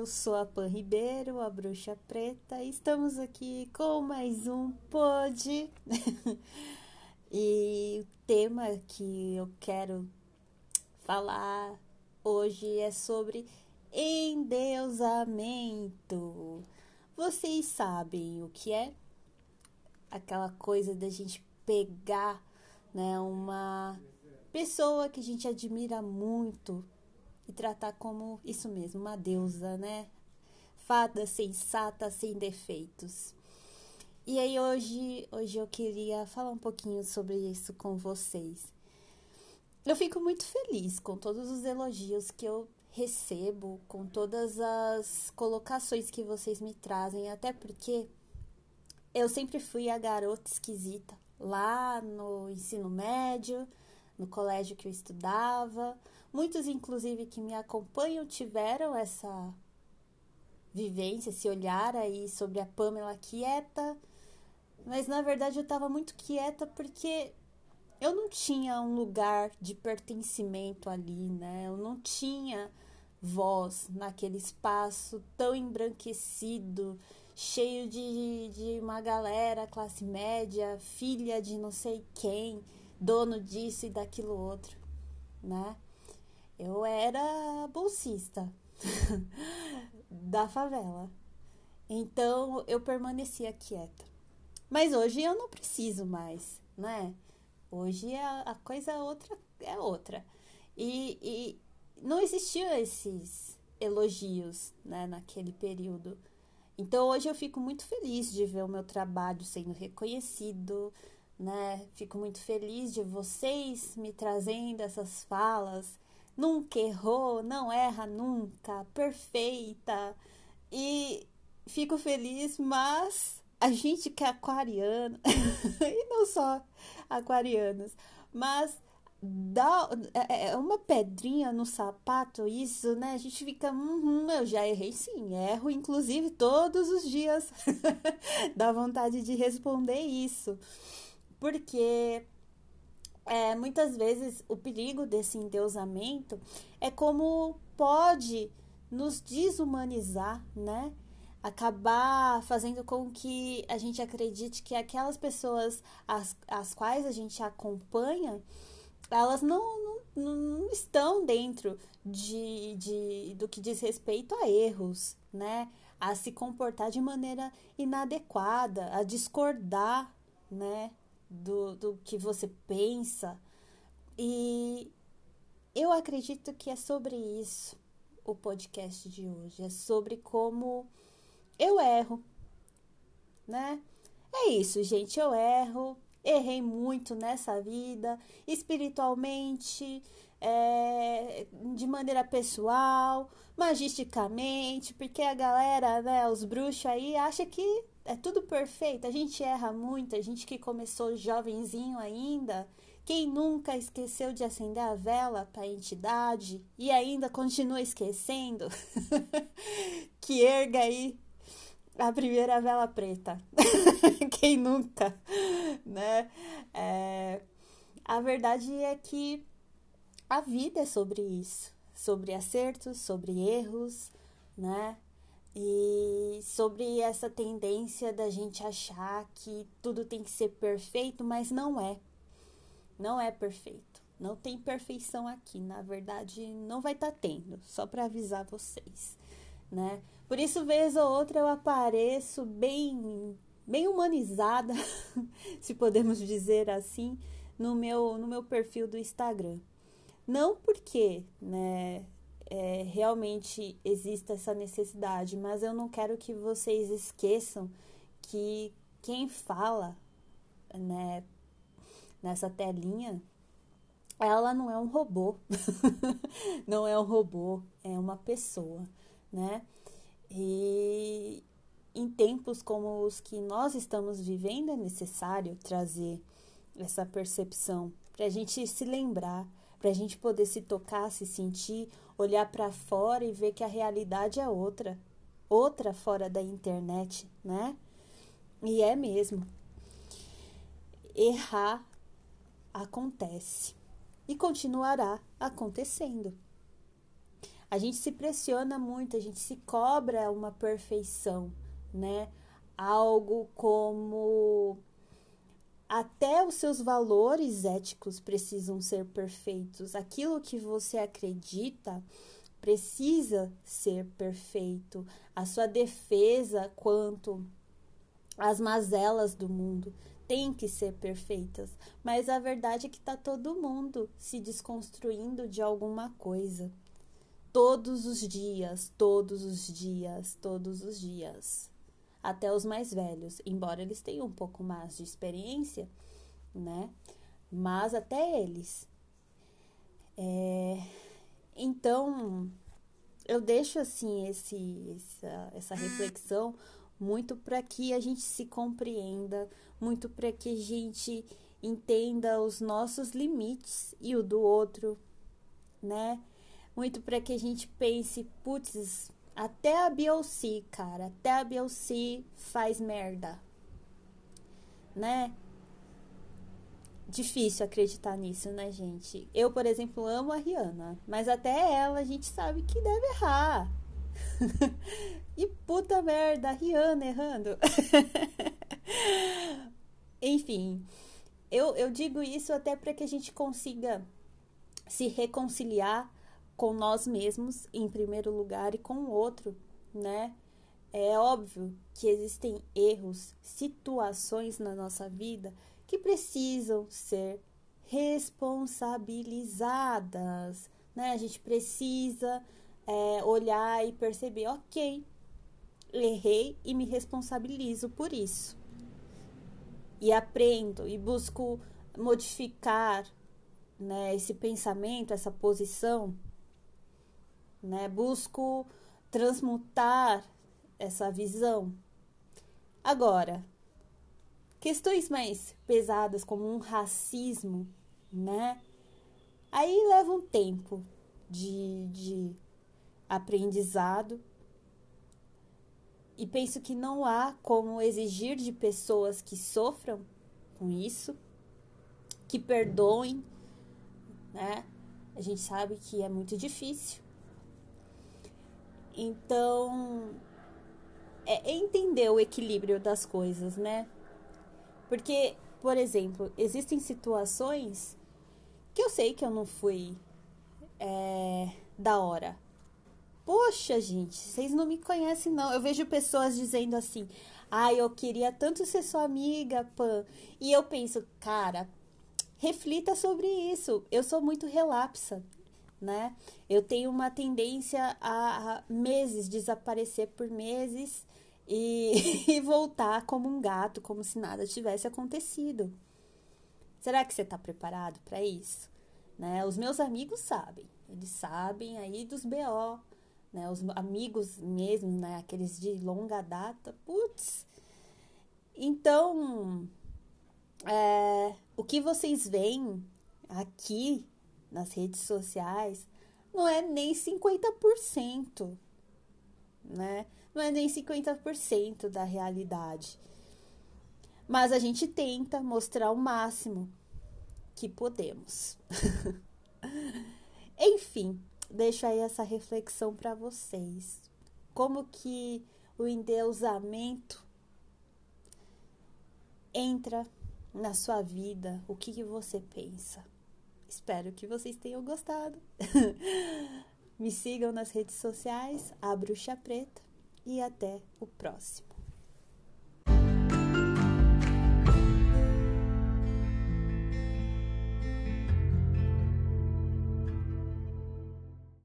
eu sou a Pan Ribeiro, a Bruxa Preta, e estamos aqui com mais um pod. e o tema que eu quero falar hoje é sobre endeusamento. Vocês sabem o que é? Aquela coisa da gente pegar, né, uma pessoa que a gente admira muito e tratar como isso mesmo, uma deusa, né? Fada sensata, sem defeitos. E aí hoje, hoje eu queria falar um pouquinho sobre isso com vocês. Eu fico muito feliz com todos os elogios que eu recebo, com todas as colocações que vocês me trazem, até porque eu sempre fui a garota esquisita lá no ensino médio, no colégio que eu estudava. Muitos, inclusive, que me acompanham tiveram essa vivência, esse olhar aí sobre a Pamela quieta. Mas na verdade eu estava muito quieta porque eu não tinha um lugar de pertencimento ali, né? Eu não tinha voz naquele espaço tão embranquecido, cheio de, de uma galera classe média, filha de não sei quem, dono disso e daquilo outro, né? Eu era bolsista da favela. Então eu permanecia quieta. Mas hoje eu não preciso mais, né? Hoje a, a coisa outra é outra. E, e não existiam esses elogios né, naquele período. Então hoje eu fico muito feliz de ver o meu trabalho sendo reconhecido, né? Fico muito feliz de vocês me trazendo essas falas nunca errou, não erra nunca, perfeita. E fico feliz, mas a gente que é aquariano, e não só aquarianos, mas dá é, é uma pedrinha no sapato isso, né? A gente fica, uhum, eu já errei sim, erro inclusive todos os dias. dá vontade de responder isso. Porque é, muitas vezes o perigo desse endeusamento é como pode nos desumanizar, né? Acabar fazendo com que a gente acredite que aquelas pessoas as, as quais a gente acompanha, elas não, não, não estão dentro de, de, do que diz respeito a erros, né? A se comportar de maneira inadequada, a discordar, né? Do, do que você pensa. E eu acredito que é sobre isso o podcast de hoje. É sobre como eu erro, né? É isso, gente. Eu erro, errei muito nessa vida, espiritualmente, é, de maneira pessoal, magisticamente, porque a galera, né, os bruxos aí, acha que é tudo perfeito. A gente erra muito, a gente que começou jovenzinho ainda. Quem nunca esqueceu de acender a vela para a entidade e ainda continua esquecendo? que erga aí a primeira vela preta. Quem nunca, né? É, a verdade é que a vida é sobre isso, sobre acertos, sobre erros, né? E sobre essa tendência da gente achar que tudo tem que ser perfeito, mas não é. Não é perfeito. Não tem perfeição aqui. Na verdade, não vai estar tá tendo, só para avisar vocês, né? Por isso, vez ou outra, eu apareço bem, bem humanizada, se podemos dizer assim, no meu, no meu perfil do Instagram. Não porque, né? É, realmente exista essa necessidade, mas eu não quero que vocês esqueçam que quem fala né, nessa telinha, ela não é um robô, não é um robô, é uma pessoa, né? E em tempos como os que nós estamos vivendo, é necessário trazer essa percepção para a gente se lembrar para a gente poder se tocar, se sentir, olhar para fora e ver que a realidade é outra, outra fora da internet, né? E é mesmo. Errar acontece e continuará acontecendo. A gente se pressiona muito, a gente se cobra uma perfeição, né? Algo como até os seus valores éticos precisam ser perfeitos. Aquilo que você acredita precisa ser perfeito. A sua defesa quanto às mazelas do mundo tem que ser perfeitas. Mas a verdade é que está todo mundo se desconstruindo de alguma coisa. Todos os dias, todos os dias, todos os dias até os mais velhos, embora eles tenham um pouco mais de experiência, né? Mas até eles. É... Então, eu deixo assim esse, essa, essa reflexão muito para que a gente se compreenda, muito para que a gente entenda os nossos limites e o do outro, né? Muito para que a gente pense, putz, até a Beyoncé, cara, até a Beyoncé faz merda. Né? Difícil acreditar nisso, né, gente? Eu, por exemplo, amo a Rihanna, mas até ela a gente sabe que deve errar. e puta merda, a Rihanna errando. Enfim, eu, eu digo isso até para que a gente consiga se reconciliar com nós mesmos em primeiro lugar e com o outro, né? É óbvio que existem erros, situações na nossa vida que precisam ser responsabilizadas, né? A gente precisa é, olhar e perceber, ok, errei e me responsabilizo por isso. E aprendo e busco modificar né, esse pensamento, essa posição né? Busco transmutar essa visão. Agora, questões mais pesadas como um racismo, né? Aí leva um tempo de, de aprendizado e penso que não há como exigir de pessoas que sofram com isso, que perdoem, né? A gente sabe que é muito difícil, então, é entender o equilíbrio das coisas, né? Porque, por exemplo, existem situações que eu sei que eu não fui é, da hora. Poxa, gente, vocês não me conhecem, não. Eu vejo pessoas dizendo assim: ah, eu queria tanto ser sua amiga, Pan. E eu penso, cara, reflita sobre isso. Eu sou muito relapsa né? Eu tenho uma tendência a, meses desaparecer por meses e, e voltar como um gato, como se nada tivesse acontecido. Será que você está preparado para isso? Né? Os meus amigos sabem, eles sabem aí dos BO, né? Os amigos mesmo, né? Aqueles de longa data, putz. Então, é, o que vocês veem aqui nas redes sociais não é nem 50%, né? Não é nem 50% da realidade. Mas a gente tenta mostrar o máximo que podemos. Enfim, deixo aí essa reflexão para vocês. Como que o endeusamento entra na sua vida? O que, que você pensa? Espero que vocês tenham gostado. Me sigam nas redes sociais, a Bruxa Preta, e até o próximo.